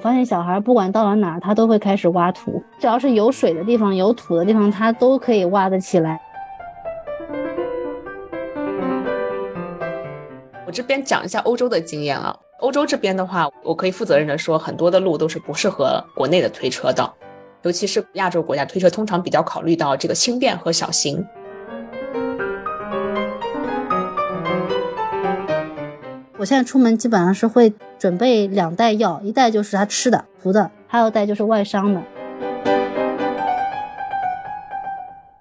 发现小孩不管到了哪，他都会开始挖土，只要是有水的地方、有土的地方，他都可以挖得起来。我这边讲一下欧洲的经验啊，欧洲这边的话，我可以负责任的说，很多的路都是不适合国内的推车的，尤其是亚洲国家推车，通常比较考虑到这个轻便和小型。我现在出门基本上是会准备两袋药，一袋就是他吃的、涂的，还有袋就是外伤的。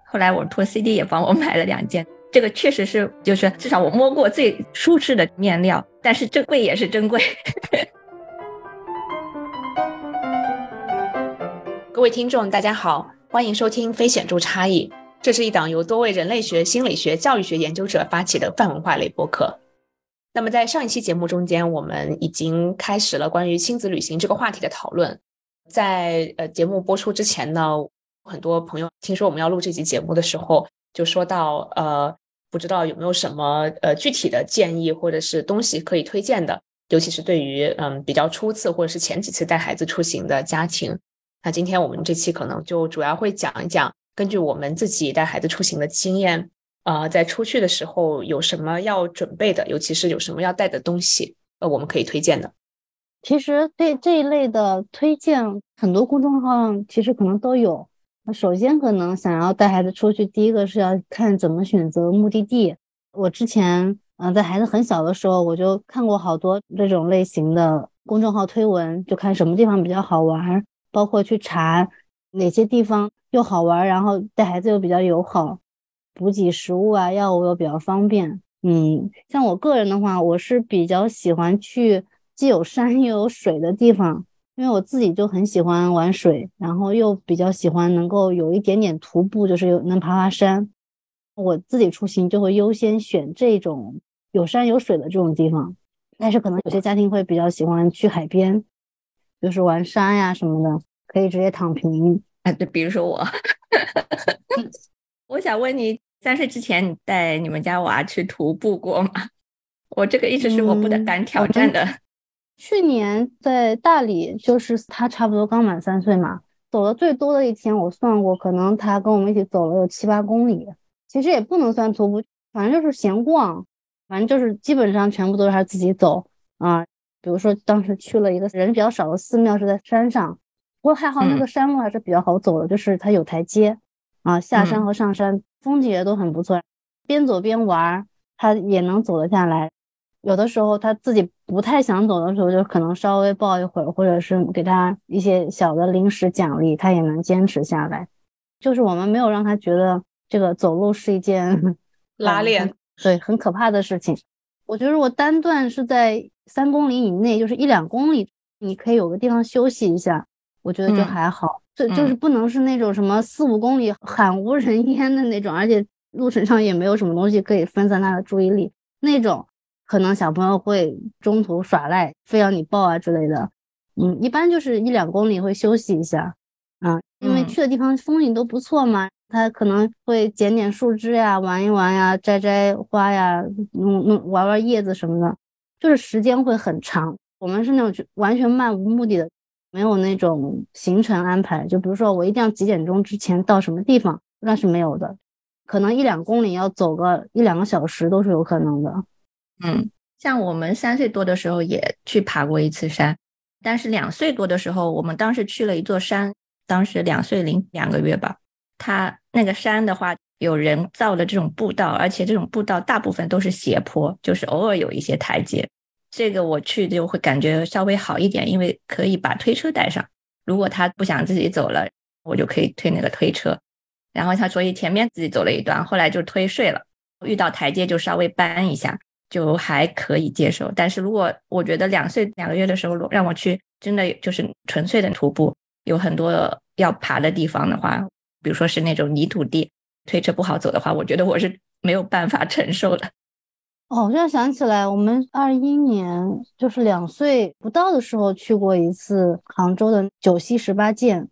后来我托 CD 也帮我买了两件。这个确实是，就是至少我摸过最舒适的面料，但是这贵也是珍贵。各位听众，大家好，欢迎收听《非显著差异》，这是一档由多位人类学、心理学、教育学研究者发起的泛文化类播客。那么在上一期节目中间，我们已经开始了关于亲子旅行这个话题的讨论。在呃节目播出之前呢，很多朋友听说我们要录这期节目的时候。就说到呃，不知道有没有什么呃具体的建议或者是东西可以推荐的，尤其是对于嗯比较初次或者是前几次带孩子出行的家庭。那今天我们这期可能就主要会讲一讲，根据我们自己带孩子出行的经验，呃，在出去的时候有什么要准备的，尤其是有什么要带的东西，呃，我们可以推荐的。其实对这一类的推荐，很多公众号其实可能都有。首先，可能想要带孩子出去，第一个是要看怎么选择目的地。我之前，嗯，在孩子很小的时候，我就看过好多这种类型的公众号推文，就看什么地方比较好玩，包括去查哪些地方又好玩，然后带孩子又比较友好，补给食物啊、药物又比较方便。嗯，像我个人的话，我是比较喜欢去既有山又有水的地方。因为我自己就很喜欢玩水，然后又比较喜欢能够有一点点徒步，就是有能爬爬山。我自己出行就会优先选这种有山有水的这种地方。但是可能有些家庭会比较喜欢去海边，就是玩沙呀什么的，可以直接躺平。哎，对，比如说我，我想问你，三岁之前你带你们家娃去徒步过吗？我这个一直是我不敢挑战的。去年在大理，就是他差不多刚满三岁嘛，走的最多的一天，我算过，可能他跟我们一起走了有七八公里。其实也不能算徒步，反正就是闲逛，反正就是基本上全部都是他自己走啊。比如说当时去了一个人比较少的寺庙，是在山上，不过还好那个山路还是比较好走的，就是它有台阶啊，下山和上山风景也都很不错，边走边玩，他也能走得下来。有的时候他自己不太想走的时候，就可能稍微抱一会儿，或者是给他一些小的零食奖励，他也能坚持下来。就是我们没有让他觉得这个走路是一件 拉练，对，很可怕的事情。我觉得如果单段是在三公里以内，就是一两公里，你可以有个地方休息一下，我觉得就还好。就就是不能是那种什么四五公里罕无人烟的那种，而且路程上也没有什么东西可以分散他的注意力那种。可能小朋友会中途耍赖，非要你抱啊之类的。嗯，一般就是一两公里会休息一下，啊，因为去的地方风景都不错嘛。他可能会捡点树枝呀，玩一玩呀，摘摘花呀，弄弄玩玩叶子什么的，就是时间会很长。我们是那种完全漫无目的的，没有那种行程安排。就比如说我一定要几点钟之前到什么地方，那是没有的。可能一两公里要走个一两个小时都是有可能的。嗯，像我们三岁多的时候也去爬过一次山，但是两岁多的时候，我们当时去了一座山，当时两岁零两个月吧。它那个山的话，有人造的这种步道，而且这种步道大部分都是斜坡，就是偶尔有一些台阶。这个我去就会感觉稍微好一点，因为可以把推车带上。如果他不想自己走了，我就可以推那个推车。然后他所以前面自己走了一段，后来就推睡了，遇到台阶就稍微搬一下。就还可以接受，但是如果我觉得两岁两个月的时候让我去，真的就是纯粹的徒步，有很多要爬的地方的话，比如说是那种泥土地，推车不好走的话，我觉得我是没有办法 承受的。哦，我现在想起来，我们二一年就是两岁不到的时候去过一次杭州的九溪十八涧，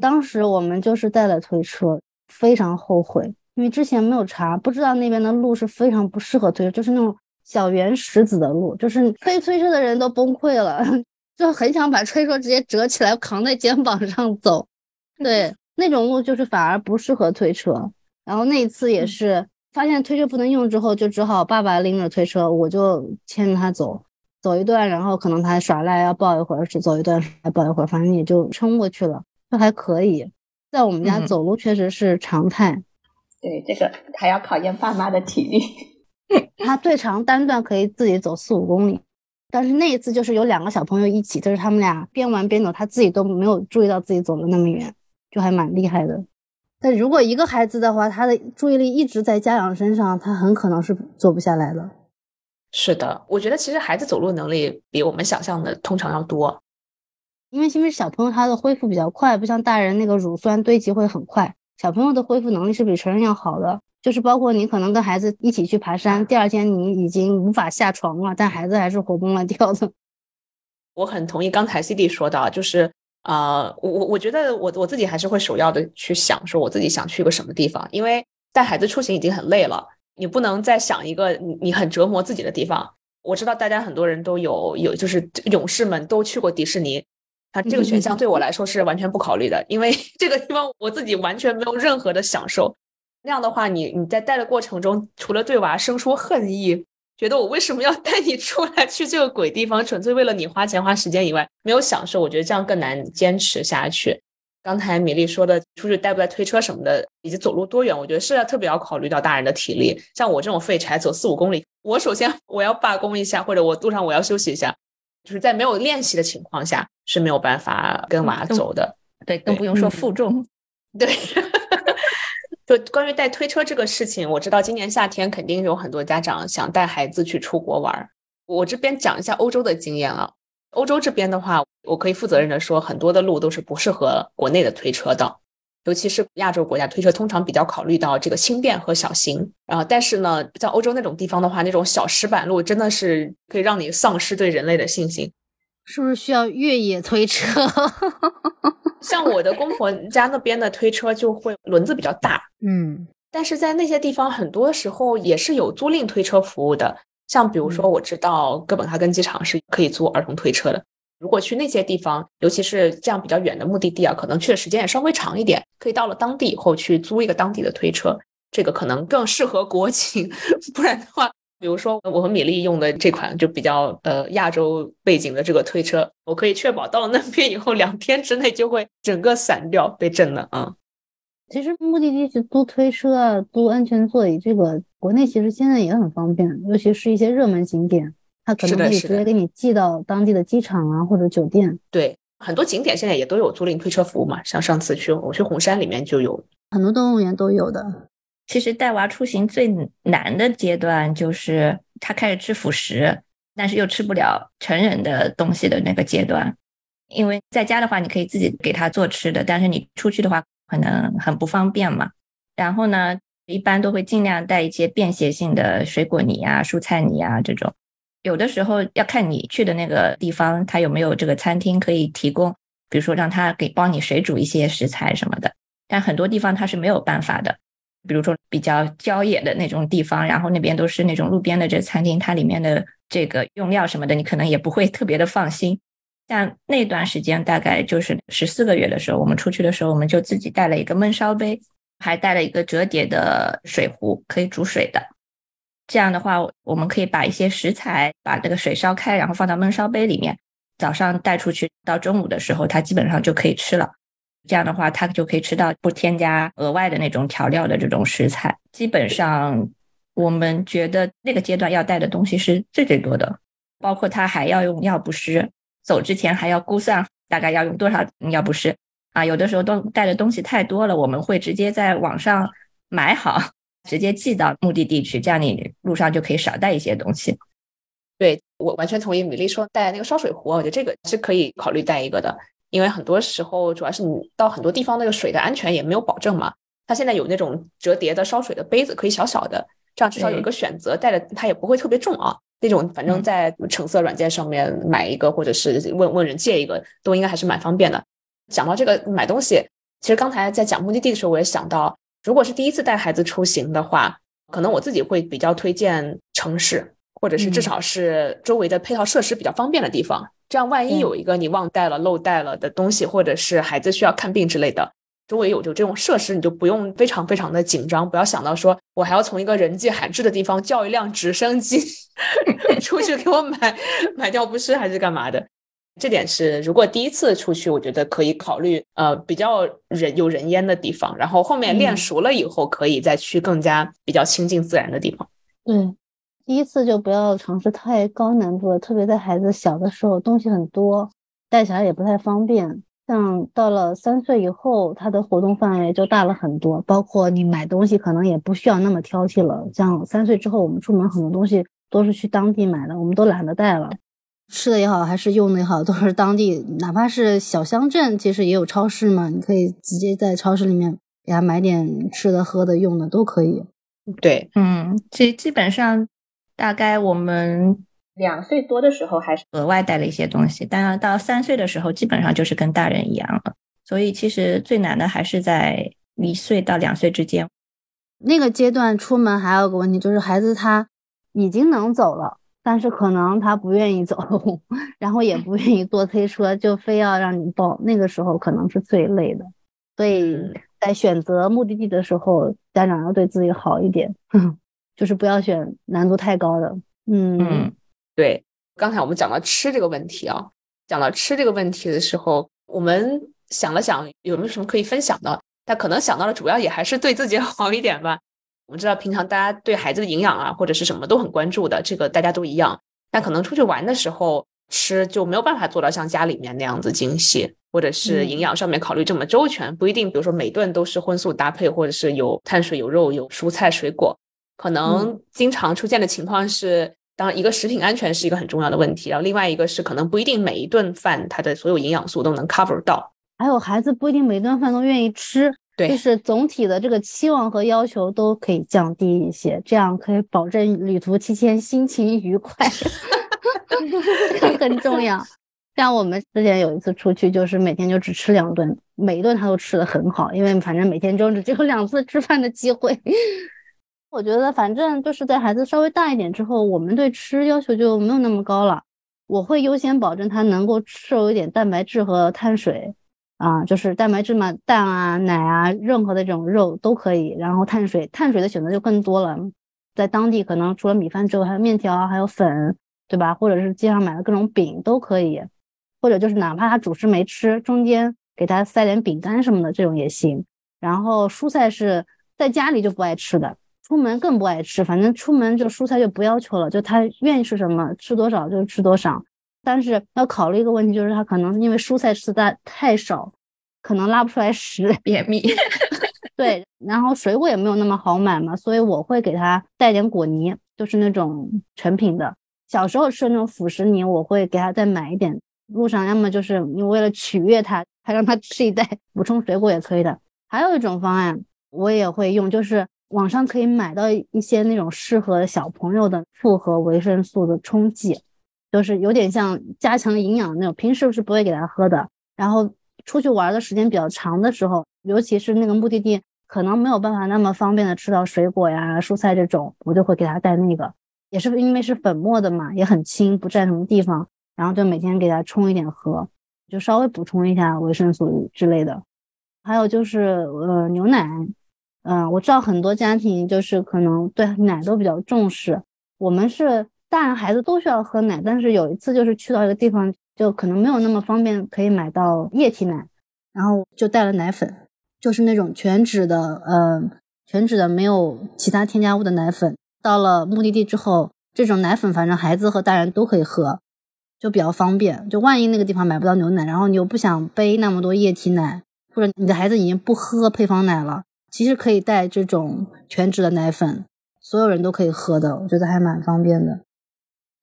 当时我们就是带了推车，非常后悔，因为之前没有查，不知道那边的路是非常不适合推车，就是那种。小圆石子的路，就是推推车的人都崩溃了，就很想把推车直接折起来扛在肩膀上走。对，那种路就是反而不适合推车。然后那一次也是发现推车不能用之后，就只好爸爸拎着推车，我就牵着他走，走一段，然后可能他耍赖要抱一会儿，是走一段还抱一会儿，反正也就撑过去了，就还可以。在我们家走路确实是常态。对，这个还要考验爸妈的体力。他最长单段可以自己走四五公里，但是那一次就是有两个小朋友一起，就是他们俩边玩边走，他自己都没有注意到自己走了那么远，就还蛮厉害的。但如果一个孩子的话，他的注意力一直在家长身上，他很可能是做不下来的。是的，我觉得其实孩子走路能力比我们想象的通常要多，因为因为小朋友他的恢复比较快，不像大人那个乳酸堆积会很快，小朋友的恢复能力是比成人要好的。就是包括你可能跟孩子一起去爬山，第二天你已经无法下床了，但孩子还是活蹦乱跳的。我很同意刚才 C D 说的，就是。啊，我我我觉得我我自己还是会首要的去想说我自己想去个什么地方，因为带孩子出行已经很累了，你不能再想一个你你很折磨自己的地方。我知道大家很多人都有有就是勇士们都去过迪士尼，啊，这个选项对我来说是完全不考虑的，因为 这个地方我自己完全没有任何的享受。那样的话，你你在带的过程中，除了对娃生出恨意。觉得我为什么要 带你出来去这个鬼地方？纯粹为了你花钱花时间以外，没有享受。我觉得这样更难坚持下去。刚才米粒说的出去带不带推车什么的，以及走路多远，我觉得是要特别要考虑到大人的体力。像我这种废柴，走四五公里，我首先 我要罢工一下，或者我路上我要休息一下，就是在没有练习的情况下是没有办法跟娃走的。对，更不用说负重。对。就关于带推车这个事情，我知道今年夏天肯定有很多家长想带孩子去出国玩儿。我这边讲一下欧洲的经验啊。欧洲这边的话，我可以负责任的说，很多的路都是不适合国内的推车的，尤其是亚洲国家推车通常比较考虑到这个轻便和小型。然后，但是呢，像欧洲那种地方的话，那种小石板路真的是可以让你丧失对人类的信心。是不是需要越野推车？像我的公婆家那边的推车就会轮子比较大，嗯，但是在那些地方，很多时候也是有租赁推车服务的。像比如说，我知道哥本哈根机场是可以租儿童推车的。如果去那些地方，尤其是这样比较远的目的地啊，可能去的时间也稍微长一点，可以到了当地以后去租一个当地的推车，这个可能更适合国 情。不然的话。比如说，我和米粒用的这款就比较呃亚洲背景的这个推车，我可以确保到了那边以后，两天之内就会整个散掉，被震了啊。其实目的地去租推车啊，租安全座椅，这个国内其实现在也很方便，尤其是一些热门景点，它可能可以直接给你寄到当地的机场啊或者酒店。对，很多景点现在也都有租赁推车服务嘛，像上次去我去红山里面就有，很多动物园都有的。其实带娃出行最难的阶段就是他开始吃辅食，但是又吃不了成人的东西的那个阶段。因为在家的话，你可以自己给他做吃的，但是你出去的话可能很不方便嘛。然后呢，一般都会尽量带一些便携性的水果泥啊、蔬菜泥啊这种。有的时候要看你去的那个地方，他有没有这个餐厅可以提供，比如说让他给帮你水煮一些食材什么的。但很多地方他是没有办法的。比如说比较郊野的那种地方，然后那边都是那种路边的这餐厅，它里面的这个用料什么的，你可能也不会特别的放心。像那段时间，大概就是十四个月的时候，我们出去的时候，我们就自己带了一个焖烧杯，还带了一个折叠的水壶，可以煮水的。这样的话，我们可以把一些食材把那个水烧开，然后放到焖烧杯里面，早上带出去，到中午的时候，它基本上就可以吃了。这样的话，他就可以吃到不添加额外的那种调料的这种食材。基本上，我们觉得那个阶段要带的东西是最最多的，包括他还要用尿不湿，走之前还要估算大概要用多少尿不湿啊。有的时候都带的东西太多了，我们会直接在网上买好，直接寄到目的地去，这样你路上就可以少带一些东西。对我完全同意米粒说带那个烧水壶，我觉得这个是可以考虑带一个的。因为很多时候，主要是你到很多地方，那个水的安全也没有保证嘛。它现在有那种折叠的烧水的杯子，可以小小的，这样至少有一个选择，带着它也不会特别重啊。那种反正在橙色软件上面买一个，或者是问问人借一个，都应该还是蛮方便的。讲到这个买东西，其实刚才在讲目的地的时候，我也想到，如果是第一次带孩子出行的话，可能我自己会比较推荐城市，或者是至少是周围的配套设施比较方便的地方。这样万一有一个你忘带了、漏带了的东西，或者是孩子需要看病之类的，周围有有这种设施，你就不用非常非常的紧张，不要想到说我还要从一个人迹罕至的地方叫一辆直升机 出去给我买买尿不湿还是干嘛的。这点是，如果第一次出去，我觉得可以考虑，呃，比较人有人烟的地方，然后后面练熟了以后，可以再去更加比较亲近自然的地方。对，第一次就不要尝试太高难度的，特别在孩子小的时候，东西很多，带起来也不太方便。像到了三岁以后，他的活动范围就大了很多，包括你买东西可能也不需要那么挑剔了。像三岁之后，我们出门很多东西都是去当地买的，我们都懒得带了。吃的也好，还是用的也好，都是当地，哪怕是小乡镇，其实也有超市嘛，你可以直接在超市里面给他买点吃的、喝的、用的都可以。对，嗯，基基本上大概我们两岁多的时候还是额外带了一些东西，但到三岁的时候基本上就是跟大人一样了。所以其实最难的还是在一岁到两岁之间。那个阶段出门还有个问题，就是孩子他已经能走了。但是可能他不愿意走，然后也不愿意坐推车，就非要让你抱。那个时候可能是最累的，所以在选择目的地的时候，家长要对自己好一点，就是不要选难度太高的。嗯，对。刚才我们讲到吃这个问题啊，讲到吃这个问题的时候，我们想了想有没有什么可以分享的，但可能想到的主要也还是对自己 好一点吧。我们知道，平常大家对孩子的营养啊，或者是什么都很关注的，这个大家都一样。但可能出去玩的时候吃就没有办法做到像家里面那样子精细，或者是营养上面考虑这么周全，不一定。比如说每顿都是荤素搭配，或者是有碳水、有肉、有蔬菜、水果。可能经常出现的情况是，当然一个食品安全是一个很重要的问题，然后另外一个是可能不一定每一顿饭它的所有营养素都能 cover 到，还有孩子不一定每顿饭都愿意吃。就是总体的这个期望和要求都可以降低一些，这样可以保证旅途期间心情愉快，很重要。像我们之前有一次出去，就是每天就只吃两顿，每一顿他都吃的很好，因为反正每天中只有两次吃饭的机会。我觉得反正就是在孩子稍微大一点之后，我们对吃要求就没有那么高了。我会优先保证他能够摄一点蛋白质和碳水。啊，就是蛋白质嘛，蛋啊、奶啊，任何的这种肉都可以。然后碳水，碳水的选择就更多了。在当地可能除了米饭之外，还有面条，还有粉，对吧？或者是街上买的各种饼都可以。或者就是哪怕他主食没吃，中间给他塞点饼干什么的，这种也行。然后蔬菜是在家里就不爱吃的，出门更不爱吃。反正出门就蔬菜就不要求了，就他愿意吃什么，吃多少就吃多少。但是要考虑一个问题，就是他可能因为蔬菜吃的太少，可能拉不出来屎，便秘。对，然后水果也没有那么好买嘛，所以我会给他带点果泥，就是那种成品的。小时候吃的那种辅食泥，我会给他再买一点。路上要么就是你为了取悦他，还让他吃一袋补充水果也可以的。还有一种方案，我也会用，就是网上可以买到一些那种适合小朋友的复合维生素的冲剂。就是有点像加强营养那种，平时是不会给他喝的。然后出去玩的时间比较长的时候，尤其是那个目的地可能没有办法那么方便的吃到水果呀、蔬菜这种，我就会给他带那个，也是因为是粉末的嘛，也很轻，不占什么地方。然后就每天给他冲一点喝，就稍微补充一下维生素之类的。还有就是呃牛奶，嗯，我知道很多家庭就是可能对奶都比较重视，我们是。大人孩子都需要喝奶，但是有一次就是去到一个地方，就可能没有那么方便可以买到液体奶，然后就带了奶粉，就是那种全脂的，呃，全脂的没有其他添加物的奶粉。到了目的地之后，这种奶粉反正孩子和大人都可以喝，就比较方便。就万一那个地方买不到牛奶，然后你又不想背那么多液体奶，或者你的孩子已经不喝配方奶了，其实可以带这种全脂的奶粉，所有人都可以喝的，我觉得还蛮方便的。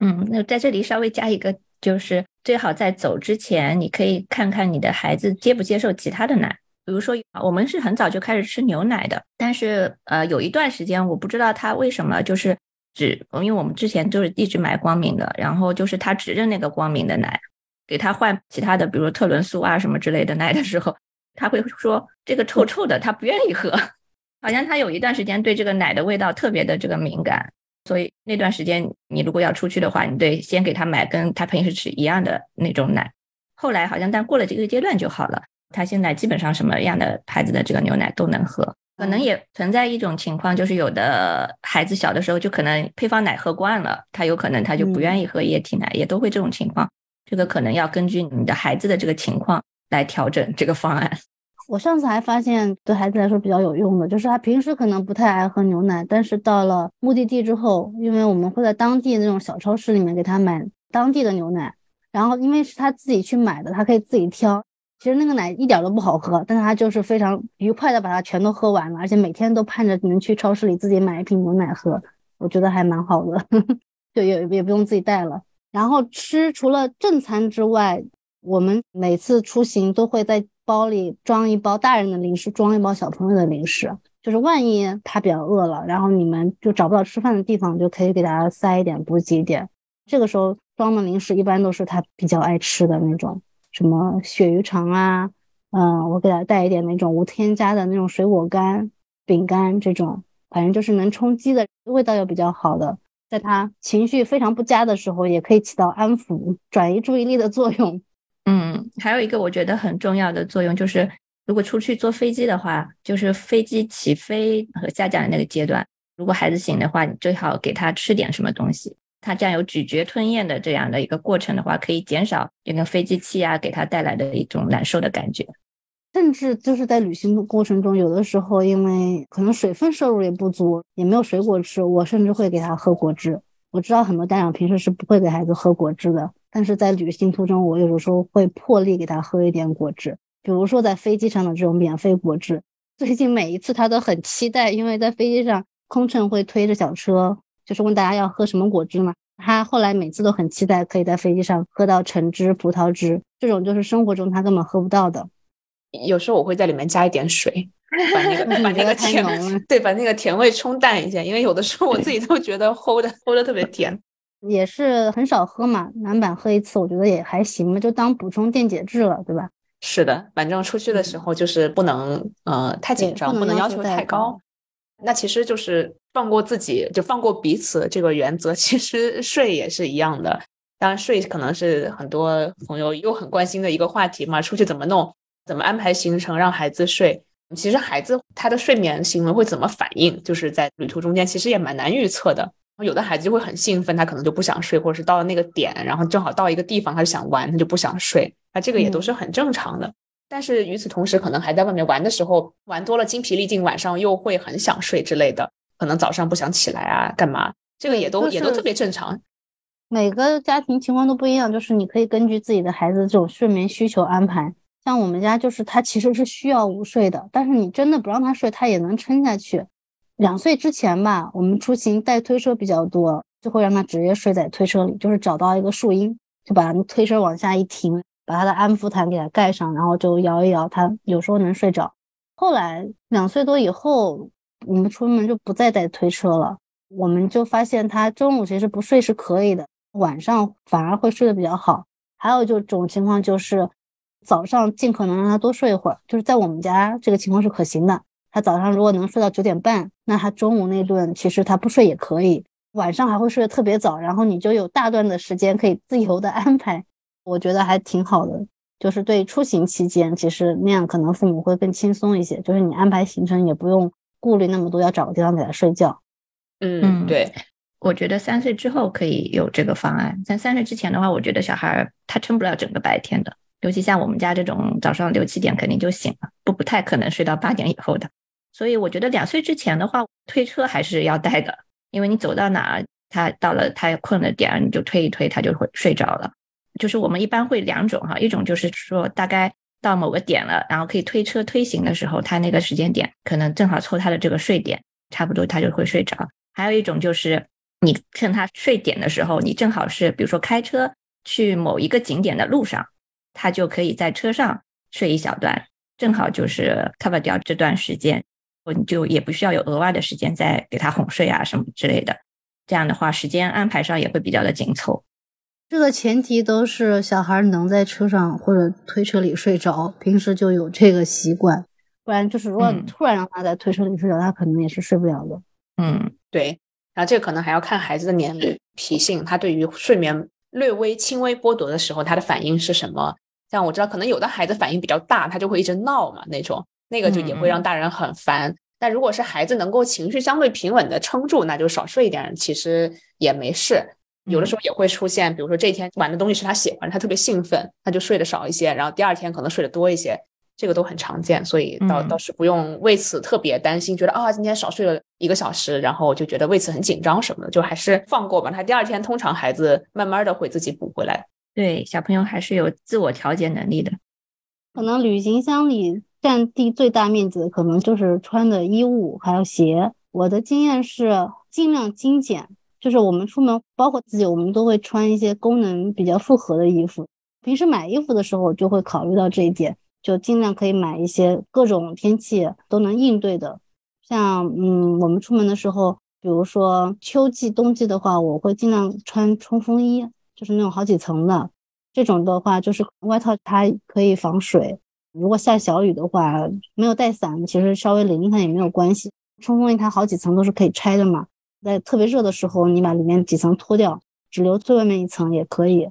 嗯，那在这里稍微加一个，就是最好在走之前，你可以看看你的孩子接不接受其他的奶。比如说，我们是很早就开始吃牛奶的，但是呃，有一段时间我不知道他为什么就是只，因为我们之前就是一直买光明的，然后就是他只认那个光明的奶，给他换其他的，比如特仑苏啊什么之类的奶的时候，他会说这个臭臭的，他不愿意喝，好像他有一段时间对这个奶的味道特别的这个敏感。所以那段时间你如果要出去的话，你得先给他买跟他平时吃一样的那种奶。后来好像但过了这个阶段就好了，他现在基本上什么样的牌子的这个牛奶都能喝。可能也存在一种情况，就是有的孩子小的时候就可能配方奶喝惯了，他有可能他就不愿意喝液体奶，也都会这种情况。这个可能要根据你的孩子的这个情况来调整这个方案。我上次还发现对孩子来说比较有用的，就是他平时可能不太爱喝牛奶，但是到了目的地之后，因为我们会在当地那种小超市里面给他买当地的牛奶，然后因为是他自己去买的，他可以自己挑。其实那个奶一点都不好喝，但是他就是非常愉快的把它全都喝完了，而且每天都盼着能去超市里自己买一瓶牛奶喝，我觉得还蛮好的，就也也不用自己带了。然后吃除了正餐之外，我们每次出行都会在。包里装一包大人的零食，装一包小朋友的零食，就是万一他比较饿了，然后你们就找不到吃饭的地方，就可以给他塞一点补给点。这个时候装的零食一般都是他比较爱吃的那种，什么鳕鱼肠啊，嗯，我给他带一点那种无添加的那种水果干、饼干这种，反正就是能充饥的，味道又比较好的，在他情绪非常不佳的时候，也可以起到安抚、转移注意力的作用。嗯，还有一个我觉得很重要的作用就是，如果出去坐飞机的话，就是飞机起飞和下降的那个阶段，如果孩子醒的话，你最好给他吃点什么东西。他这样有咀嚼吞咽的这样的一个过程的话，可以减少这个飞机气压给他带来的一种难受的感觉。甚至就是在旅行的过程中，有的时候因为可能水分摄入也不足，也没有水果吃，我甚至会给他喝果汁。我知道很多家长平时是不会给孩子喝果汁的。但是在旅行途中，我有的时候会破例给他喝一点果汁，比如说在飞机上的这种免费果汁。最近每一次他都很期待，因为在飞机上空乘会推着小车，就是问大家要喝什么果汁嘛。他后来每次都很期待可以在飞机上喝到橙汁、葡萄汁，这种就是生活中他根本喝不到的。有时候我会在里面加一点水，把那个把那个甜对把那个甜味冲淡一下，因为有的时候我自己都觉得齁的齁的特别甜。也是很少喝嘛，南版喝一次，我觉得也还行嘛，就当补充电解质了，对吧？是的，反正出去的时候就是不能呃太紧张，不能要求太高。那其实就是放过自己，就放过彼此这个原则。其实睡也是一样的，当然睡可能是很多朋友又很关心的一个话题嘛。出去怎么弄？怎么安排行程让孩子睡？其实孩子他的睡眠行为会怎么反应？就是在旅途中间，其实也蛮难预测的。有的孩子就会很兴奋，他可能就不想睡，或者是到了那个点，然后正好到一个地方，他就想玩，他就不想睡。那这个也都是很正常的。但是与此同时，可能还在外面玩的时候，玩多了精疲力尽，晚上又会很想睡之类的，可能早上不想起来啊，干嘛？这个也都也都特别正常。每个家庭情况都不一样，就是你可以根据自己的孩子这种睡眠需求安排。像我们家就是他其实是需要午睡的，但是你真的不让他睡，他也能撑下去。两岁之前吧，我们出行带推车比较多，就会让他直接睡在推车里，就是找到一个树荫，就把推车往下一停，把他的安抚毯给他盖上，然后就摇一摇，他有时候能睡着。后来两岁多以后，我们出门就不再带推车了，我们就发现他中午其实不睡是可以的，晚上反而会睡得比较好。还有就种情况就是早上尽可能让他多睡一会儿，就是在我们家这个情况是可行的。他早上如果能睡到九点半，那他中午那顿其实他不睡也可以，晚上还会睡得特别早，然后你就有大段的时间可以自由的 安排，我觉得还挺好的。就是对出行期间，其实那样可能父母会更轻松一些，就是你安排行程也不用顾虑那么多，要找个地方给他睡觉。嗯，对，我觉得三岁之后可以有这个方案，在三岁之前的话，我觉得小孩他撑不了整个白天的，尤其像我们家这种早上六七点肯定就醒了，不不太可能睡到八点以后的。所以我觉得两岁之前的话，推车还是要带的，因为你走到哪儿，他到了他困了点，你就推一推，他就会睡着了。就是我们一般会两种哈，一种就是说大概到某个点了，然后可以推车推行的时候，他那个时间点可能正好凑他的这个睡点，差不多他就会睡着。还有一种就是你趁他睡点的时候，你正好是比如说开车去某一个景点的路上，他就可以在车上睡一小段，正好就是 cover 掉这段时间。你就也不需要有额外的时间再给他哄睡啊什么之类的，这样的话时间安排上也会比较的紧凑。这个前提都是小孩能在车上或者推车里睡着，平时就有这个习惯，不然就是如果突然让他在推车里睡着，他可能也是睡不了的。嗯，对，然后这个可能还要看孩子的年龄、脾性，他对于睡眠略微轻微剥夺的时候，他的反应是什么？像我知道，可能有的孩子反应比较大，他就会一直闹嘛，那种那个就也会让大人很烦。但如果是孩子能够情绪相对平稳的撑住，那就少睡一点，其实也没事。有的时候也会出现，比如说这一天玩的东西是他喜欢，他特别兴奋，他就睡得少一些，然后第二天可能睡得多一些，这个都很常见，所以倒倒是不用为此特别担心，觉得啊今天少睡了一个小时，然后就觉得为此很紧张什么的，就还是放过吧。他第二天通常孩子慢慢的会自己补回来。对，小朋友还是有自我调节能力的。可能旅行箱里占地最大面积的，可能就是穿的衣物还有鞋。我的经验是尽量精简。就是我们出门，包括自己，我们都会穿一些功能比较复合的衣服。平时买衣服的时候，就会考虑到这一点，就尽量可以买一些各种天气都能应对的。像，嗯，我们出门的时候，比如说秋季、冬季的话，我会尽量穿冲锋衣，就是那种好几层的。这种的话，就是外套它可以防水。如果下小雨的话，没有带伞，其实稍微淋一下也没有关系。冲锋衣它好几层都是可以拆的嘛。在特别热的时候，你把里面几层脱掉，只留最外面一层也可以。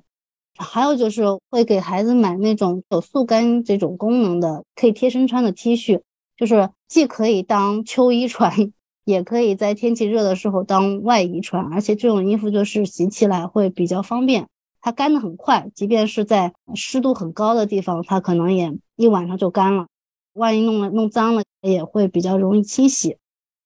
还有就是会给孩子买那种有速干这种功能的，可以贴身穿的 T 恤，就是既可以当秋衣穿，也可以在天气热的时候当外衣穿。而且这种衣服就是洗起来会比较方便，它干的很快，即便是在湿度很高的地方，它可能也一晚上就干了。万一弄了弄脏了，也会比较容易清洗。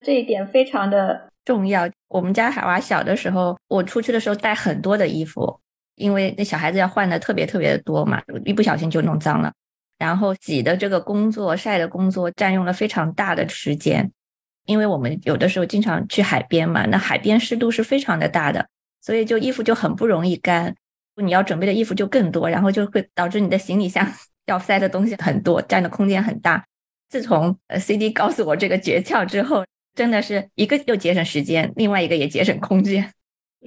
这一点非常的。重要。我们家海娃小的时候，我出去的时候带很多的衣服，因为那小孩子要换的特别特别的多嘛，一不小心就弄脏了。然后洗的这个工作、晒的工作占用了非常大的时间，因为我们有的时候经常去海边嘛，那海边湿度是非常的大的，所以就衣服就很不容易干。你要准备的衣服就更多，然后就会导致你的行李箱 要塞的东西很多，占的空间很大。自从呃 CD 告诉我这个诀窍之后。真的是一个又节省时间，另外一个也节省空间，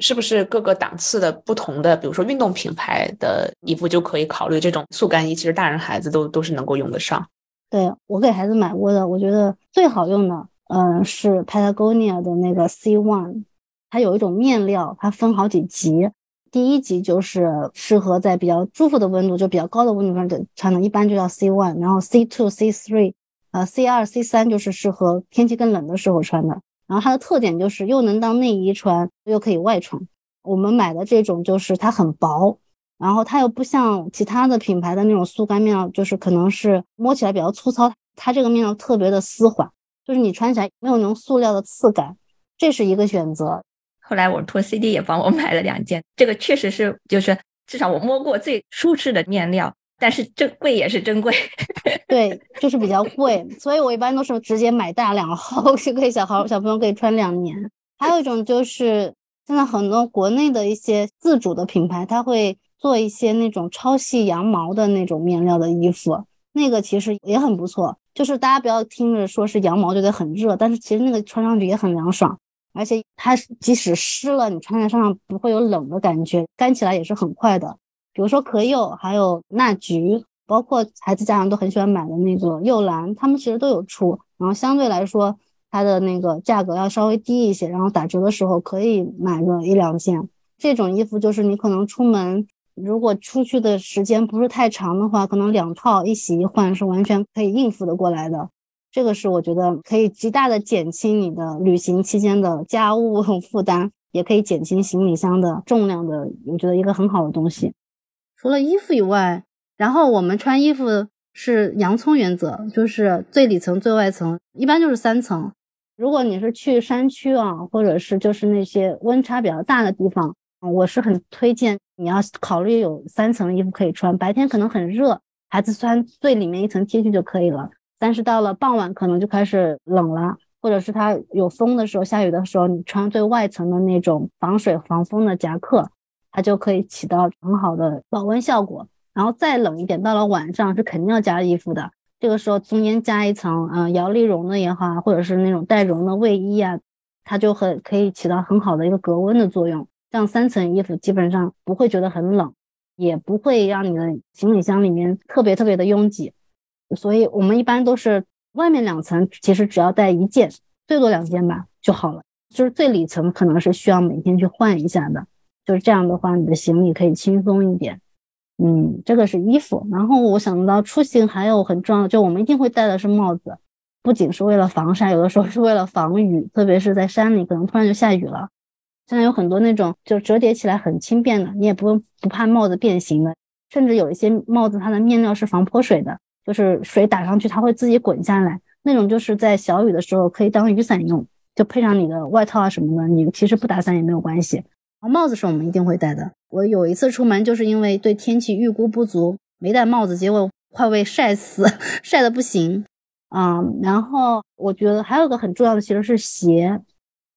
是不是各个档次的不同的，比如说运动品牌的衣服就可以考虑这种速干衣？其实大人孩子都都是能够用得上。对我给孩子买过的，我觉得最好用的，嗯，是 Patagonia 的那个 C One，它有一种面料，它分好几级，第一级就是适合在比较舒服的温度，就比较高的温度上的穿的，一般就叫 C One，然后 C Two、C Three。呃，C 二、C 三就是适合天气更冷的时候穿的。然后它的特点就是又能当内衣穿，又可以外穿。我们买的这种就是它很薄，然后它又不像其他的品牌的那种速干面料，就是可能是摸起来比较粗糙。它这个面料特别的丝滑，就是你穿起来没有那种塑料的刺感，这是一个选择。后来我托 CD 也帮我买了两件，这个确实是就是至少我摸过最舒适的面料。但是这贵也是真贵，对，就是比较贵，所以我一般都是直接买大两号，是可以小孩小朋友可以穿两年。还有一种就是现在很多国内的一些自主的品牌，它会做一些那种超细羊毛的那种面料的衣服，那个其实也很不错。就是大家不要听着说是羊毛就得很热，但是其实那个穿上去也很凉爽，而且它即使湿了，你穿在身上不会有冷的感觉，干起来也是很快的。比如说可柚，还有纳菊，包括孩子家长都很喜欢买的那个柚蓝，他们其实都有出。然后相对来说，它的那个价格要稍微低一些，然后打折的时候可以买个一两件。这种衣服就是你可能出门，如果出去的时间不是太长的话，可能两套一洗一换是完全可以应付的过来的。这个是我觉得可以极大的减轻你的旅行期间的家务 负担，也可以减轻行李箱的重量的，我觉得一个很好的东西。除了衣服以外，然后我们穿衣服是洋葱原则，就是最里层、最外层，一般就是三层。如果你是去山区啊，或者是就是那些温差比较大的地方，我是很推荐你要考虑有三层衣服可以穿。白天可能很热，孩子穿最里面一层 T 恤就可以了。但是到了傍晚可能就开始冷了，或者是它有风的时候、下雨的时候，你穿最外层的那种防水防风的夹克。它就可以起到很好的保温效果，然后再冷一点，到了晚上是肯定要加衣服的。这个时候中间加一层，嗯，摇粒绒的也好啊，或者是那种带绒的卫衣啊，它就很可以起到很好的一个隔温的作用。这样三层衣服基本上不会觉得很冷，也不会让你的行李箱里面特别特别的拥挤。所以我们一般都是外面两层，其实只要带一件，最多两件吧就好了。就是最里层可能是需要每天去换一下的，就是这样的话，你的行李可以轻松一点。嗯，这个是衣服。然后我想到出行还有很重要的，就我们一定会戴的是帽子，不仅是为了防晒，有的时候是为了防雨，特别是在山里，可能突然就下雨了。现在有很多那种就折叠起来很轻便的，你也不用不怕帽子变形的，甚至有一些帽子它的面料是防泼水的，就是水打上去它会自己滚下来，那种就是在小雨的时候可以当雨伞用，就配上你的外套啊什么的，你其实不打伞也没有关系。然后帽子是我们一定会戴的。我有一次出门就是因为对天气预估不足，没戴帽子，结果快被晒死，晒得不行啊。然后我觉得还有个很重要的其实是鞋。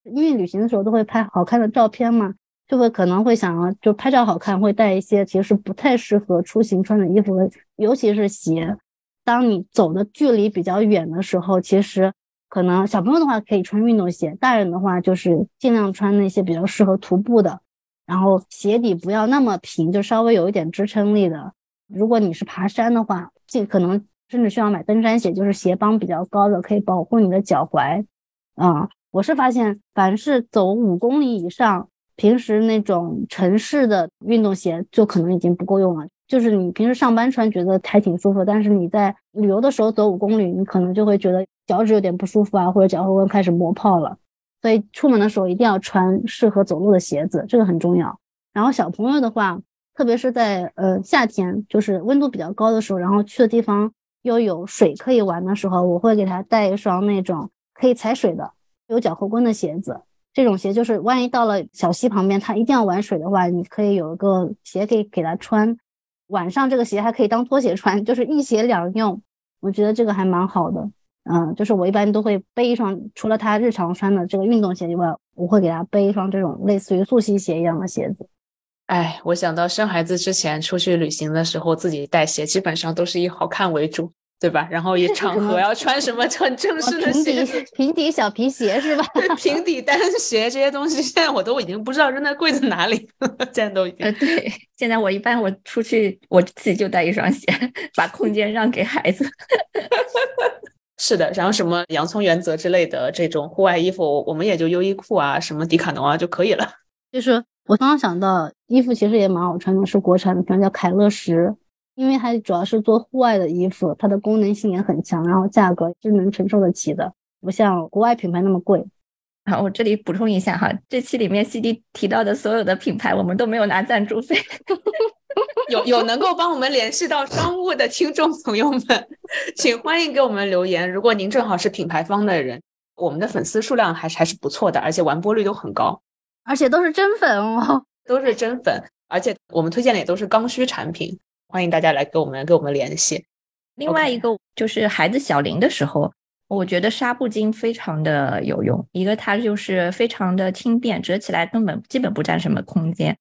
因为旅行的时候都会拍好看的照片嘛，就会可能会想要就拍照好看，会带一些其实不太适合出行穿的衣服，尤其是鞋。当你走的距离比较远的时候，其实可能小朋友的话可以穿运动鞋，大人的话就是尽量穿那些比较适合徒步的，然后鞋底不要那么平，就稍微有一点支撑力的。如果你是爬山的话，尽可能甚至需要买登山鞋，就是鞋帮比较高的，可以保护你的脚踝，啊。我是发现，凡是走五公里以上，平时那种城市的运动鞋就可能已经不够用了。就是你平时上班穿，觉得还挺舒服，但是你在旅游的时候走五公里，你可能就会觉得脚趾有点不舒服啊，或者脚后跟开始磨泡了。所以出门的时候一定要穿适合走路的鞋子，这个很重要。然后小朋友的话，特别是在呃夏天，就是温度比较高的时候，然后去的地方又有水可以玩的时候，我会给他带一双那种可以踩水的。有脚后跟的鞋子，这种鞋就是万一到了小溪旁边，他一定要玩水的话，你可以有一个鞋可以给他穿。晚上这个鞋还可以当拖鞋穿，就是一鞋两用。我觉得这个还蛮好的。嗯，就是我一般都会背一双，除了他日常穿的这个运动鞋以外，我会给他背一双这种类似于速吸鞋一样的鞋子。哎，我想到生孩子之前出去旅行的时候，自己带鞋基本上都是以好看为主。对吧？然后也场合 要穿什么很正式的鞋，平底小皮鞋是吧？平底单鞋这些东西，现在我都已经不知道扔在柜子哪里。现在都已经呃，对，现在我一般我出去我自己就带一双鞋，把空间让给孩子。是的，然后什么洋葱原则之类的这种户外衣服，我们也就优衣库啊，什么迪卡侬啊就可以了。就是我刚刚想到衣服其实也蛮好穿的，是国产的，比如叫凯乐石。因为它主要是做户外的衣服，它的功能性也很强，然后价格是能承受得起的，不像国外品牌那么贵。好，我这里补充一下哈，这期里面 CD 提到的所有的品牌，我们都没有拿赞助费。有有能够帮我们联系到商务的听众朋友们，请欢迎给我们留言。如果您正好是品牌方的人，我们的粉丝数量还是还是不错的，而且完播率都很高，而且都是真粉哦，都是真粉，而且我们推荐的也都是刚需产品。欢迎大家来跟我们跟我们联系。另外一个就是孩子小龄的时候，我觉得纱布巾非常的有用。一个它就是非常的轻便，折起来根本基本不占什么空间。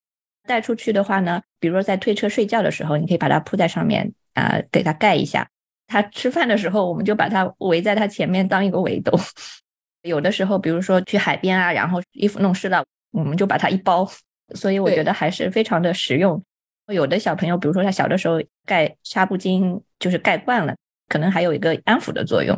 带出去的话呢，比如说在推车睡觉的时候，你可以把它铺在上面啊，给它盖一下。他吃饭的时候，我们就把它围在他前面当一个围兜。有的时候，比如说去海边啊，然后衣服弄湿了，我们就把它一包。所以我觉得还是非常的实用。有的小朋友，比如说他小的时候盖纱布巾，就是盖惯了，可能还有一个安抚的作用。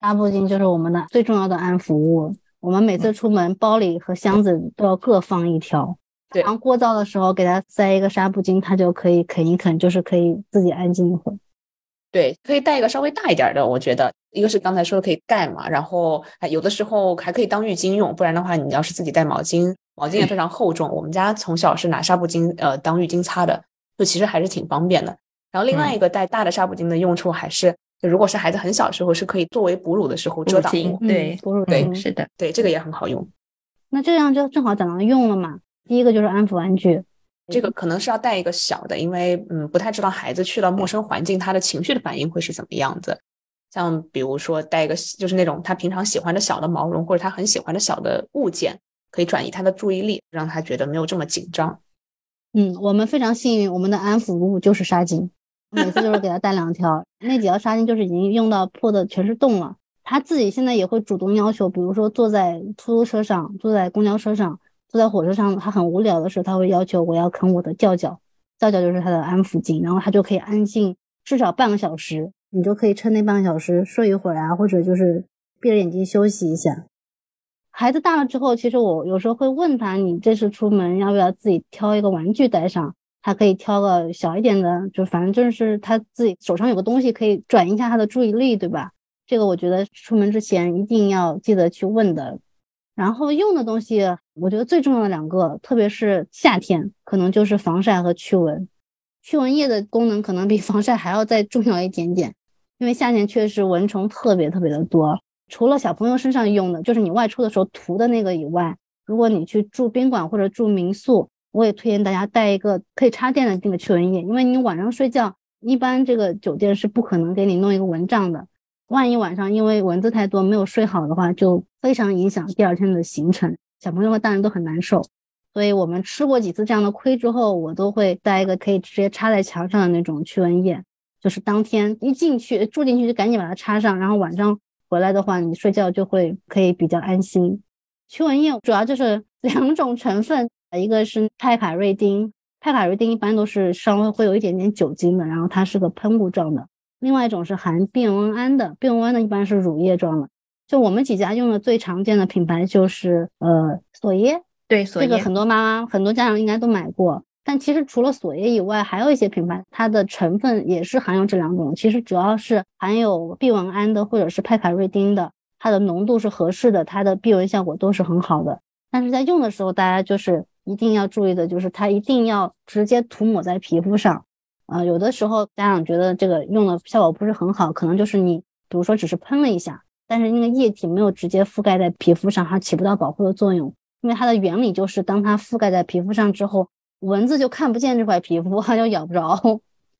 纱布巾就是我们的最重要的安抚物。我们每次出门，包里和箱子都要各放一条。对，然后过道的时候给他塞一个纱布巾，他就可以啃一啃，就是可以自己安静一会儿。对，可以带一个稍微大一点的，我觉得一个是刚才说的可以盖嘛，然后有的时候还可以当浴巾用，不然的话你要是自己带毛巾。毛巾也非常厚重，我们家从小是拿纱布巾呃当浴巾擦的，就其实还是挺方便的。然后另外一个带大的纱布巾的用处还是，就如果是孩子很小时候，是可以作为哺乳的时候遮挡物，对，哺乳对是的，对这个也很好用。那这样就正好讲到用了嘛。第一个就是安抚玩具，这个可能是要带一个小的，因为嗯不太知道孩子去到陌生环境他的情绪的反应会是怎么样子。像比如说带一个就是那种他平常喜欢的小的毛绒，或者他很喜欢的小的物件。可以转移他的注意力，让他觉得没有这么紧张。嗯，我们非常幸运，我们的安抚物就是纱巾，每次就是给他带两条。那几条纱巾就是已经用到破的全是洞了。他自己现在也会主动要求，比如说坐在出租车上、坐在公交车上、坐在火车上，他很无聊的时候，他会要求我要啃我的叫叫，叫叫就是他的安抚巾，然后他就可以安静至少半个小时，你就可以趁那半个小时睡一会儿啊，或者就是闭着眼睛休息一下。孩子大了之后，其实我有时候会问他，你这次出门要不要自己挑一个玩具带上？他可以挑个小一点的，就反正就是他自己手上有个东西可以转移一下他的注意力，对吧？这个我觉得出门之前一定要记得去问的。然后用的东西，我觉得最重要的两个，特别是夏天，可能就是防晒和驱蚊。驱蚊液的功能可能比防晒还要再重要一点点，因为夏天确实蚊虫特别特别的多。除了小朋友身上用的，就是你外出的时候涂的那个以外，如果你去住宾馆或者住民宿，我也推荐大家带一个可以插电的那个驱蚊液，因为你晚上睡觉，一般这个酒店是不可能给你弄一个蚊帐的。万一晚上因为蚊子太多没有睡好的话，就非常影响第二天的行程，小朋友和大人都很难受。所以我们吃过几次这样的亏之后，我都会带一个可以直接插在墙上的那种驱蚊液，就是当天一进去住进去就赶紧把它插上，然后晚上回来的话，你睡觉就会可以比较安心。驱蚊液主要就是 两种成分。一个是派卡瑞丁，派卡瑞丁一般都是稍微会有一点点酒精的，然后它是个喷雾状的。另外一种是含变温胺的，变温胺的一般是乳液状的。就我们几家用的最常见的品牌就是呃索耶，对，索耶这个很多妈妈很多家长应该都买过。但其实除了索耶以外，还有一些品牌，它的成分也是含有这两种。其实主要是含有避蚊胺的或者是派卡瑞丁的，它的浓度是合适的，它的避蚊效果都是很好的。但是在用的时候，大家就是。一定要注意的就是，它一定要直接涂抹在皮肤上。啊，有的时候家长觉得这个用的效果不是很好，可能就是你，比如说只是喷了一下，但是那个液体没有直接覆盖在皮肤上，它起不到保护的作用。因为它的原理就是，当它覆盖在皮肤上之后，蚊子就看不见这块皮肤，它就咬不着。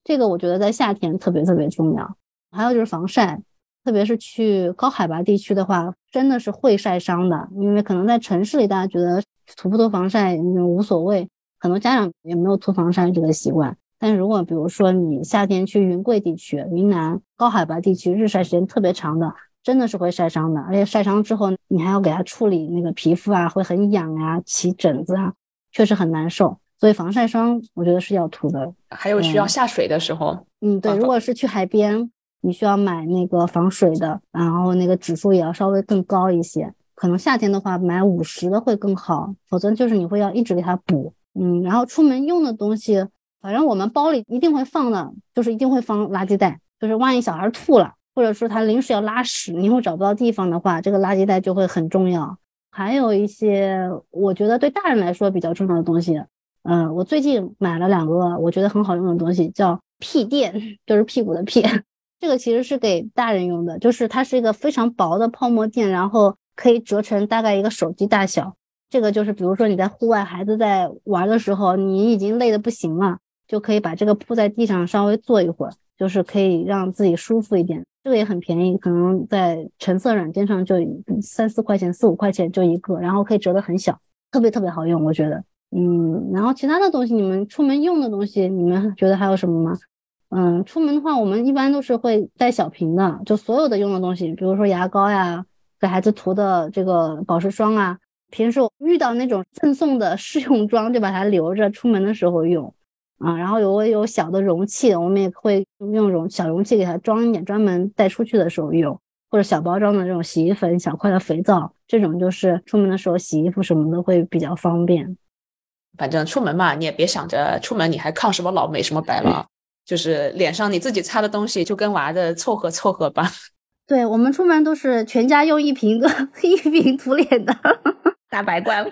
这个我觉得在夏天特别特别重要。还有就是防晒，特别是去高海拔地区的话，真的是会晒伤的。因为可能在城市里，大家觉得。涂不涂防晒无所谓，很多家长也没有涂防晒这个习惯。但如果比如说你夏天去云贵地区、云南高海拔地区，日晒时间特别长的，真的是会晒伤的。而且晒伤之后，你还要给它处理那个皮肤啊，会很痒啊，起疹子啊，确实很难受。所以防晒霜我觉得是要涂的。还有需要下水的时候，嗯，对，如果是去海边，你需要买那个防水的，然后那个指数也要稍微更高一些。可能夏天的话买五十的会更好，否则就是你会要一直给它补。嗯，然后出门用的东西，反正我们包里一定会放的，就是一定会放垃圾袋，就是万一小孩吐了，或者说他临时要拉屎，你会找不到地方的话，这个垃圾袋就会很重要。还有一些我觉得对大人来说比较重要的东西，嗯，我最近买了两个我觉得很好用的东西，叫屁垫，就是屁股的屁。这个其实是给大人用的，就是它是一个非常薄的泡沫垫，然后。可以折成大概一个手机大小，这个就是比如说你在户外，孩子在玩的时候，你已经累得不行了，就可以把这个铺在地上稍微坐一会儿，就是可以让自己舒服一点。这个也很便宜，可能在橙色软件上就三四块钱、四五块钱就一个，然后可以折得很小，特别特别好用，我觉得。嗯，然后其他的东西，你们出门用的东西，你们觉得还有什么吗？嗯，出门的话，我们一般都是会带小瓶的，就所有的用的东西，比如说牙膏呀。给孩子涂的这个保湿霜啊，平时我遇到那种赠送的试用装，就把它留着，出门的时候用啊。然后有有小的容器，我们也会用容小容器给它装一点，专门带出去的时候用。或者小包装的这种洗衣粉、小块的肥皂，这种就是出门的时候洗衣服什么的会比较方便。反正出门嘛，你也别想着出门你还抗什么老、美什么白了，就是脸上你自己擦的东西就跟娃的凑合凑合吧。对我们出门都是全家用一瓶的，一瓶涂脸的 大白罐。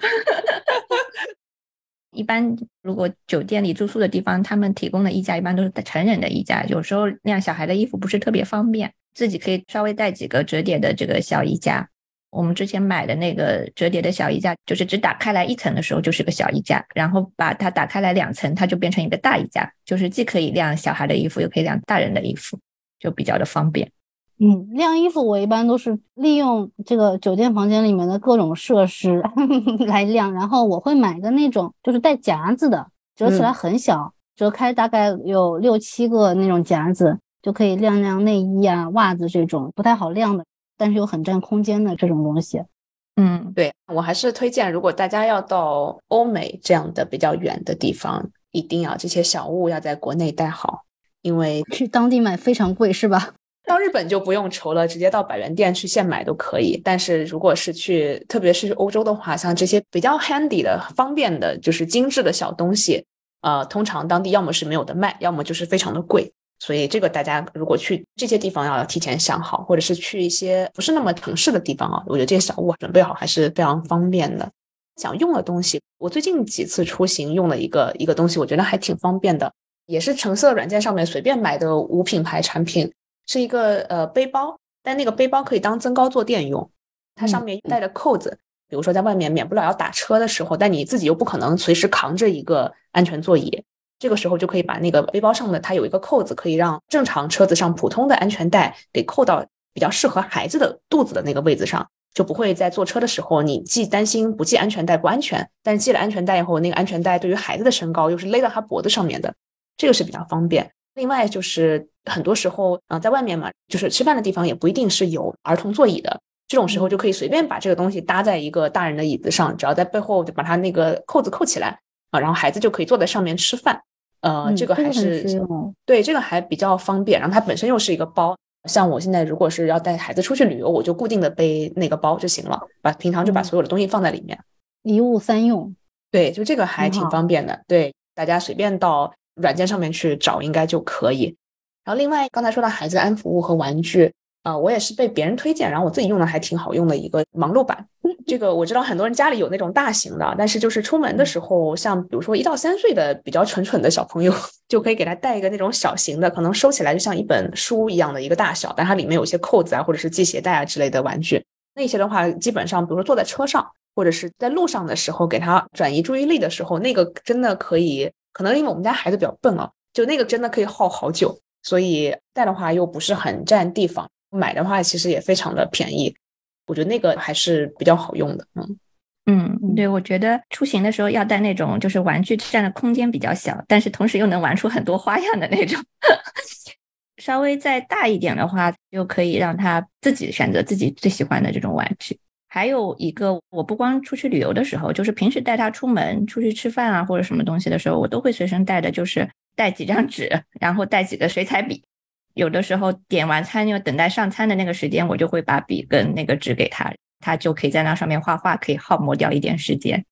一般如果酒店里住宿的地方，他们提供的衣架一般都是成人的衣架，有时候晾小孩的衣服不是特别方便，自己可以稍微带几个折叠的这个小衣架。我们之前买的那个折叠的小衣架，就是只打开来一层的时候就是个小衣架，然后把它打开来两层，它就变成一个大衣架，就是既可以晾小孩的衣服，又可以晾大人的衣服，就比较的方便。嗯，晾衣服我一般都是利用这个酒店房间里面的各种设施 来晾，然后我会买个那种就是带夹子的，折起来很小，折开大概有六七个那种夹子，就可以晾晾内衣啊、袜子这种不太好晾的，但是又很占空间的这种东西。嗯，对我还是推荐，如果大家要到欧美这样的比较远的地方，一定要这些小物要在国内带好，因为去当地买非常贵，是吧？到日本就不用愁了，直接到百元店去现买都可以。但是如果是去，特别是欧洲的话，像这些比较 handy 的、方便的，就是精致的小东西，呃，通常当地要么是没有的卖，要么就是非常的贵。所以这个大家如果去这些地方要提前想好，或者是去一些不是那么城市的地方啊，我觉得这些小物准备好还是非常方便的。想用的东西，我最近几次出行用了一个一个东西，我觉得还挺方便的，也是橙色软件上面随便买的无品牌产品，是一个呃背包，但那个背包可以当增高坐垫用，它上面带着扣子，比如说在外面免不了要打车的时候，但你自己又不可能随时扛着一个安全座椅。这个时候就可以把那个背包上的它有一个扣子，可以让正常车子上普通的安全带给扣到比较适合孩子的肚子的那个位置上，就不会在坐车的时候你既担心不系安全带不安全，但是系了安全带以后，那个安全带对于孩子的身高又是勒到他脖子上面的，这个是比较方便。另外就是很多时候啊，在外面嘛，就是吃饭的地方也不一定是有儿童座椅的，这种时候就可以随便把这个东西搭在一个大人的椅子上，只要在背后就把它那个扣子扣起来啊，然后孩子就可以坐在上面吃饭。呃，这个还是对这个还比较方便，然后它本身又是一个包。像我现在如果是要带孩子出去旅游，我就固定的背那个包就行了，把平常就把所有的东西放在里面，一物三用。对，就这个还挺方便的。对，大家随便到软件上面去找应该就可以。然后另外刚才说到孩子的安抚物和玩具。啊，我也是被别人推荐，然后我自己用的还挺好用的一个忙碌版。这个我知道很多人家里有那种大型的，但是就是出门的时候，像比如说一到三岁的比较蠢蠢的小朋友，就可以给他带一个那种小型的，可能收起来就像一本书一样的一个大小，但它里面有些扣子啊，或者是系鞋带啊之类的玩具。那些的话，基本上比如说坐在车上或者是在路上的时候，给他转移注意力的时候，那个真的可以。可能因为我们家孩子比较笨啊，就那个真的可以耗好久，所以带的话又不是很占地方。买的话其实也非常的便宜，我觉得那个还是比较好用的。嗯嗯，对，我觉得出行的时候要带那种就是玩具占的空间比较小，但是同时又能玩出很多花样的那种。稍微再大一点的话，就可以让他自己选择自己最喜欢的这种玩具。还有一个，我不光出去旅游的时候，就是平时带他出门出去吃饭啊或者什么东西的时候，我都会随身带的，就是带几张纸，然后带几个水彩笔。有的时候点完餐又等待上餐的那个时间，我就会把笔跟那个纸给他，他就可以在那上面画画，可以耗磨掉一点时间。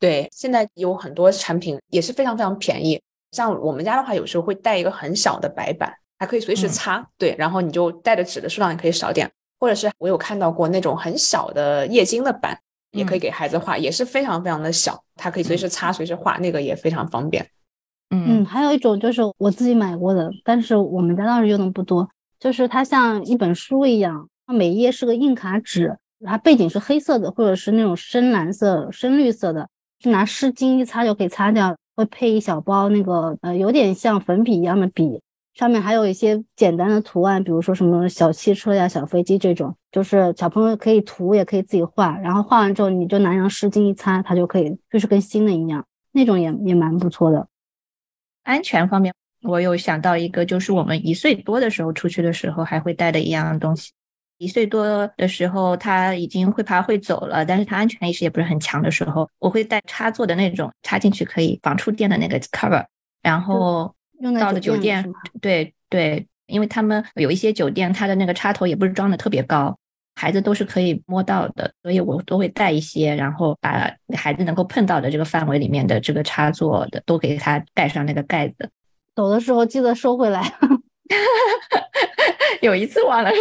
对，现在有很多产品也是非常非常便宜。像我们家的话，有时候会带一个很小的白板，还可以随时擦。对，然后你就带的纸的数量也可以少点。或者是我有看到过那种很小的液晶的板，也可以给孩子画，也是非常非常的小，它可以随时擦、随时画，那个也非常方便。嗯，还有一种就是我自己买过的，但是我们家当时用的不多，就是它像一本书一样，它每一页是个硬卡纸，它背景是黑色的或者是那种深蓝色、深绿色的，就拿湿巾一擦就可以擦掉。会配一小包那个呃，有点像粉笔一样的笔，上面还有一些简单的图案，比如说什么小汽车呀、小飞机这种，就是小朋友可以涂也可以自己画，然后画完之后你就拿张湿巾一擦，它就可以就是跟新的一样，那种也也蛮不错的。安全方面，我有想到一个，就是我们一岁多的时候出去的时候还会带的一样东西。一岁多的时候，他已经会爬会走了，但是他安全意识也不是很强的时候，我会带插座的那种，插进去可以防触电的那个 cover。然后到的酒店，对对，因为他们有一些酒店，它的那个插头也不是装的特别高。孩子都是可以摸到的，所以我都会带一些，然后把孩子能够碰到的这个范围里面的这个插座的都给他盖上那个盖子。走的时候记得收回来。有一次忘了收。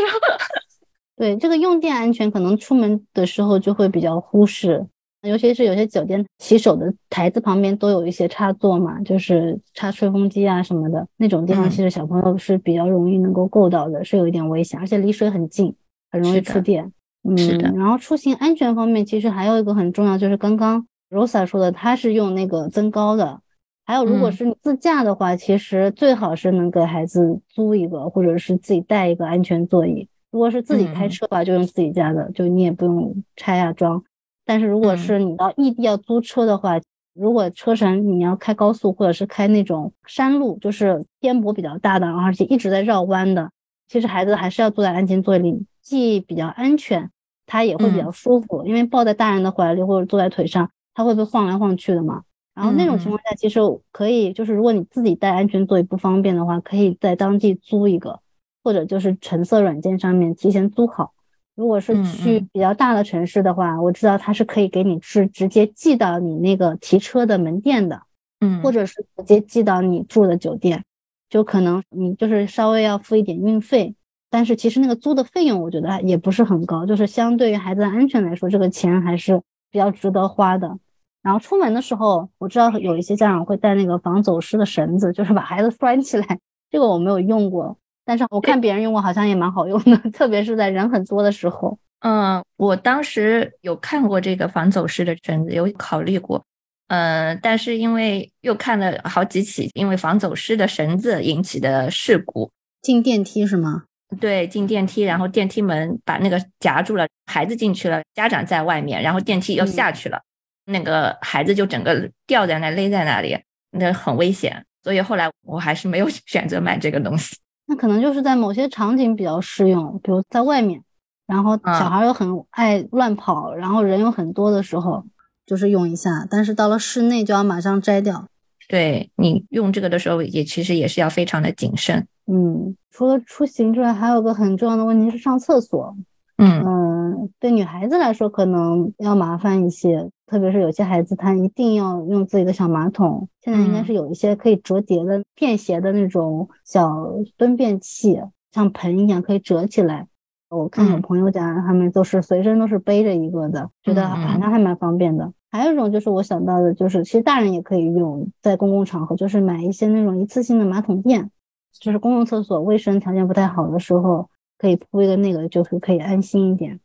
对这个用电安全，可能出门的时候就会比较忽视，尤其是有些酒店洗手的台子旁边都有一些插座嘛，就是插吹风机啊什么的那种地方，其实小朋友是比较容易能够够到的，是有一点危险，而且离水很近。很容易触电，嗯，是的。然后出行安全方面，其实还有一个很重要，就是刚刚 Rosa 说的，它是用那个增高的。还有，如果是自驾的话，其实最好是能给孩子租一个，或者是自己带一个安全座椅。如果是自己开车的话，就用自己家的，就你也不用拆啊装。但是如果是你到异地要租车的话，如果车程你要开高速，或者是开那种山路，就是颠簸比较大的，而且一直在绕弯的，其实孩子还是要坐在安全座椅里。既比较安全，它也会比较舒服，因为抱在大人的怀里或者坐在腿上，它会被晃来晃去的嘛。然后那种情况下，其实可以，就是如果你自己带安全座椅不方便的话，可以在当地租一个，或者就是橙色软件上面提前租好。如果是去比较大的城市的话，我知道它是可以给你是直接寄到你那个提车的门店的，嗯，或者是直接寄到你住的酒店，就可能你就是稍微要付一点运费，但是其实那个租的费用我觉得也不是很高，就是相对于孩子的安全来说，这个钱还是比较值得花的。然后出门的时候，我知道有一些家长会带那个防走失的绳子，就是把孩子拴起来，这个我没有用过。但是我看别人用过，好像也蛮好用的，特别是在人很多的时候。嗯，我当时有看过这个防走失的绳子，有考虑过。嗯，但是因为又看了好几起因为防走失的绳子引起的事故，进电梯是吗？对，进电梯，然后电梯门把那个夹住了，孩子进去了，家长在外面，然后电梯又下去了，那个孩子就整个吊在那，勒在那里，那很危险。所以后来我还是没有 选择买这个东西。那可能就是在某些场景比较适用，比如在外面，然后小孩又很爱乱跑，然后人又很多的时候，就是用一下。但是到了室内就要马上摘掉。对你用这个的时候，也其实也是要非常的谨慎。嗯，除了出行之外，还有个很重要的问题是上厕所。嗯嗯，对女孩子来说可能要麻烦一些。特别是有些孩子，他一定要用自己的小马桶。现在应该是有一些可以折叠的、便携的那种小蹲便器，像盆一样可以折起来。我看有朋友家，他们都是随身都是背着一个的，觉得好像还蛮方便的。还有一种就是我想到的，就是其实大人也可以用，在公共场合，就是买一些那种一次性的马桶垫，就是公共厕所卫生条件不太好的时候，可以铺一个那个，就是可以安心一点。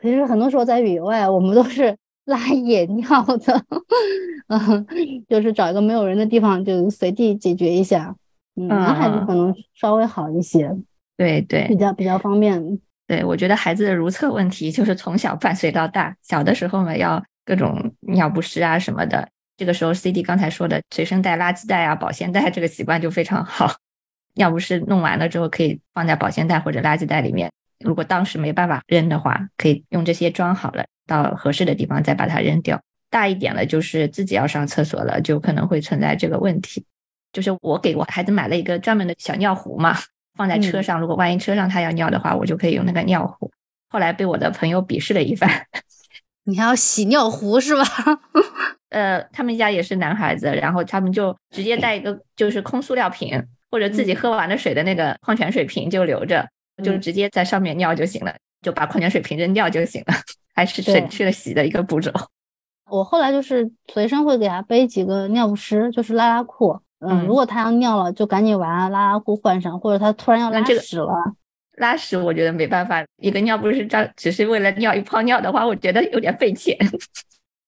其实很多时候在野外，我们都是。拉野尿的，嗯，就是找一个没有人的地方，就随地解决一下。嗯，男孩子可能稍微好一些，对对，比较比较方便。对，我觉得孩子的如厕问题就是从小伴随到大，小的时候嘛，要各种尿不湿啊什么的。这个时候，CD 刚才说的随身带垃圾袋啊、保鲜袋这个习惯就非常好。尿不湿弄完了之后，可以放在保鲜袋或者垃圾袋里面。如果当时没办法扔的话，可以用这些装好了。到合适的地方再把它扔掉。大一点了，就是自己要上厕所了，就可能会存在这个问题。就是我给我孩子买了一个专门的小尿壶嘛，放在车上，如果万一车上他要尿的话，我就可以用那个尿壶。后来被我的朋友鄙视了一番。你还要洗尿壶是吧？呃，他们家也是男孩子，然后他们就直接带一个就是空塑料瓶，或者自己喝完的水的那个矿泉水瓶就留着，就直接在上面尿就行了，就把矿泉水瓶扔掉就行了。还是省去了洗的一个步骤。我后来就是随身会给他背几个尿不湿，就是拉拉裤。嗯，如果他要尿了，就赶紧把拉拉裤换上，或者他突然要拉屎了。拉屎我觉得没办法，一个尿不湿张只是为了尿一泡尿的话，我觉得有点费钱。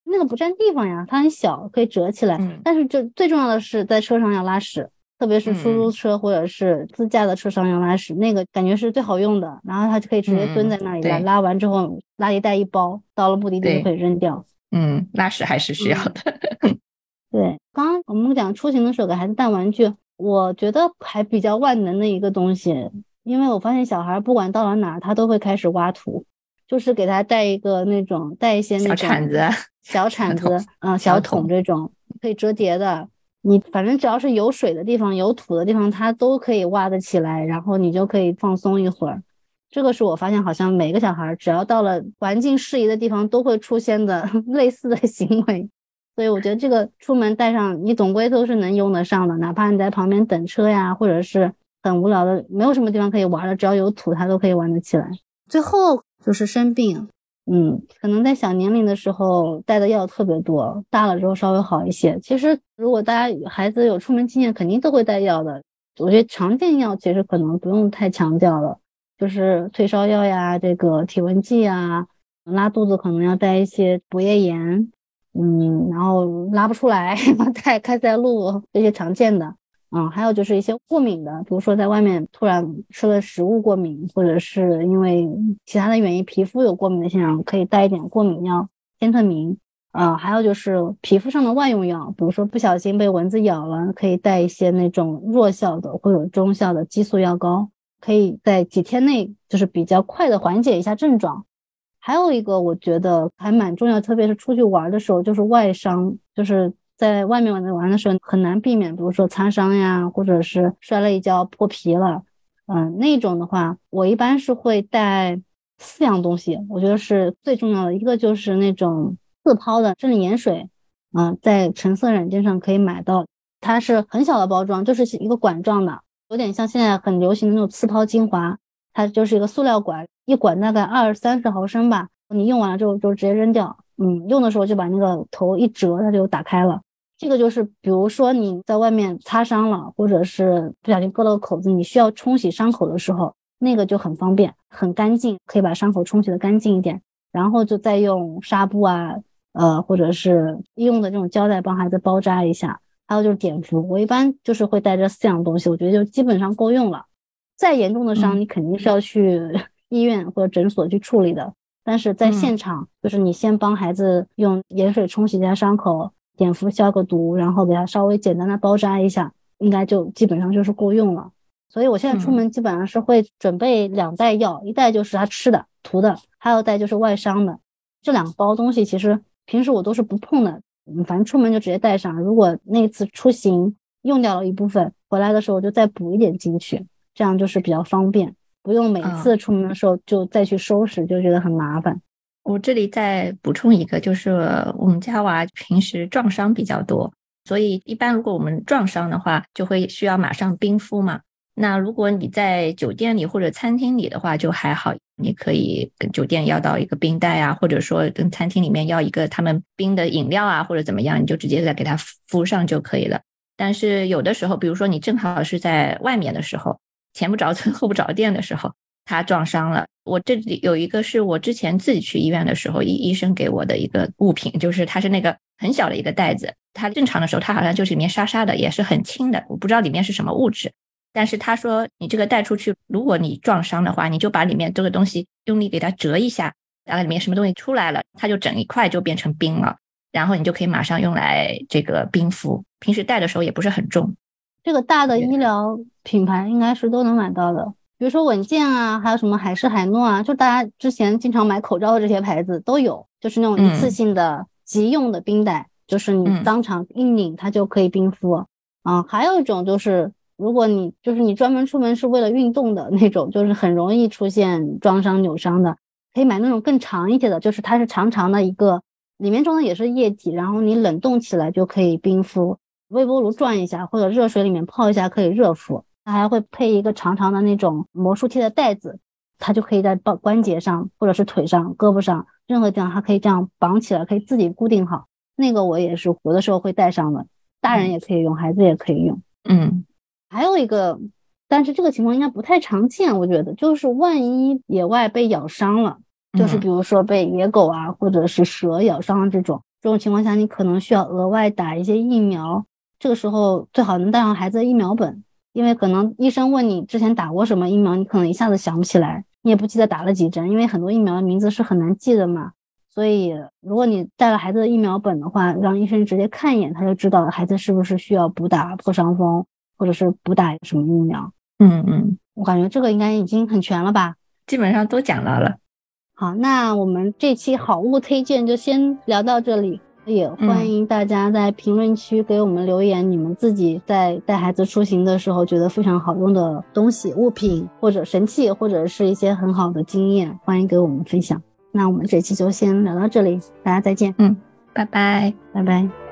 那个不占地方呀，它很小，可以折起来。但是就最重要的是在车上要拉屎。特别是出租车或者是自驾的车上要拉屎，那个感觉是最好用的。然后他就可以直接蹲在那里拉，拉完之后垃圾袋一包，到了目的地就可以扔掉。嗯，拉屎还是需要的。对，刚刚我们讲出行的时候给孩子带玩具，我觉得还比较万能的一个东西，因为我发现小孩不管到了哪，他都会开始挖土，就是给他带一个那种带一些那种 小铲子、小铲子，嗯，小桶这种可以折叠的。你反正只要是有水的地方、有土的地方，它都可以挖得起来，然后你就可以放松一会儿。这个是我发现，好像每个小孩只要到了环境适宜的地方，都会出现的 类似的行为。所以我觉得这个出门带上，你总归都是能用得上的。哪怕你在旁边等车呀，或者是很无聊的，没有什么地方可以玩的，只要有土，它都可以玩得起来。最后就是生病。嗯，可能在小年龄的时候带的药特别多，大了之后稍微好一些。其实如果大家孩子有出门经验，肯定都会带药的。我觉得常见药其实可能不用太强调了，就是退烧药呀，这个体温计啊，拉肚子可能要带一些补液盐，嗯，然后拉不出来 带开塞露这些常见的。嗯，还有就是一些过敏的，比如说在外面突然吃了食物过敏，或者是因为其他的原因皮肤有过敏的现象，可以带一点过敏药，天特明。啊，还有就是皮肤上的外用药，比如说不小心被蚊子咬了，可以带一些那种弱效的或者中效的激素药膏，可以在几天内就是比较快的缓解一下症状。还有一个我觉得还蛮重要，特别是出去玩的时候，就是外伤，就是。在外面玩的玩的时候很难避免，比如说擦伤呀，或者是摔了一跤破皮了，嗯，那种的话，我一般是会带四样东西，我觉得是最重要的。一个就是那种自抛的生理盐水，嗯，在橙色软件上可以买到，它是很小的包装，就是一个管状的，有点像现在很流行的那种自抛精华，它就是一个塑料管，一管大概二三十毫升吧，你用完了之后就直接扔掉，嗯，用的时候就把那个头一折，它就打开了。这个就是，比如说你在外面擦伤了，或者是不小心割了个口子，你需要冲洗伤口的时候，那个就很方便，很干净，可以把伤口冲洗的干净一点。然后就再用纱布啊，呃，或者是医用的这种胶带帮孩子包扎一下。还有就是碘伏，我一般就是会带这四样东西，我觉得就基本上够用了。再严重的伤，你肯定是要去 医院或者诊所去处理的。但是在现场，就是你先帮孩子用盐水冲洗一下伤口。碘伏消个毒，然后给它稍微简单的包扎一下，应该就基本上就是够用了。所以我现在出门基本上是会准备两袋药，一袋就是他吃的、涂的，还有一袋就是外伤的。这两包东西其实平时我都是不碰的，反正出门就直接带上。如果那次出行用掉了一部分，回来的时候就再补一点进去，这样就是比较方便，不用每次出门的时候就再去收拾，就觉得很麻烦。我这里再补充一个，就是我们家娃平时撞伤比较多，所以一般如果我们撞伤的话，就会需要马上冰敷嘛。那如果你在酒店里或者餐厅里的话，就还好，你可以跟酒店要到一个冰袋啊，或者说跟餐厅里面要一个他们冰的饮料啊，或者怎么样，你就直接再给他敷上就可以了。但是有的时候，比如说你正好是在外面的时候，前不着村后不着店的时候。他撞伤了，我这里有一个是我之前自己去医院的时候，医医生给我的一个物品，就是它是那个很小的一个袋子，它正常的时候它好像就是里面沙沙的，也是很轻的，我不知道里面是什么物质，但是他说你这个带出去，如果你撞伤的话，你就把里面这个东西用力给它折一下，然后里面什么东西出来了，它就整一块就变成冰了，然后你就可以马上用来这个冰敷，平时带的时候也不是很重。这个大的医疗品牌应该是都能买到的。比如说稳健啊，还有什么海氏海诺啊，就大家之前经常买口罩的这些牌子都有，就是那种一次性的急用的冰袋，就是你当场一拧它就可以冰敷。啊，还有一种就是，如果你就是你专门出门是为了运动的那种，就是很容易出现撞伤扭伤的，可以买那种更长一些的，就是它是长长的一个，里面装的也是液体，然后你冷冻起来就可以冰敷，微波炉转一下或者热水里面泡一下可以热敷。它还会配一个长长的那种魔术贴的带子，它就可以在关关节上或者是腿上、胳膊上任何地方，它可以这样绑起来，可以自己固定好。那个我也是有的时候会带上的，大人也可以用，孩子也可以用。嗯，还有一个，但是这个情况应该不太常见，我觉得就是万一野外被咬伤了，就是比如说被野狗啊或者是蛇咬伤了这种这种情况下，你可能需要额外打一些疫苗，这个时候最好能带上孩子的疫苗本。因为可能医生问你之前打过什么疫苗，你可能一下子想不起来，你也不记得打了几针，因为很多疫苗的名字是很难记的嘛。所以如果你带了孩子的疫苗本的话，让医生直接看一眼，他就知道孩子是不是需要补打破伤风，或者是补打什么疫苗。嗯嗯，我感觉这个应该已经很全了吧，基本上都讲到了。好，那我们这期好物推荐就先聊到这里。也欢迎大家在评论区给我们留言，你们自己在带孩子出行的时候觉得非常好用的东西、物品或者神器，或者是一些很好的经验，欢迎给我们分享。那我们这期就先聊到这里，大家再见。嗯，拜拜，拜拜。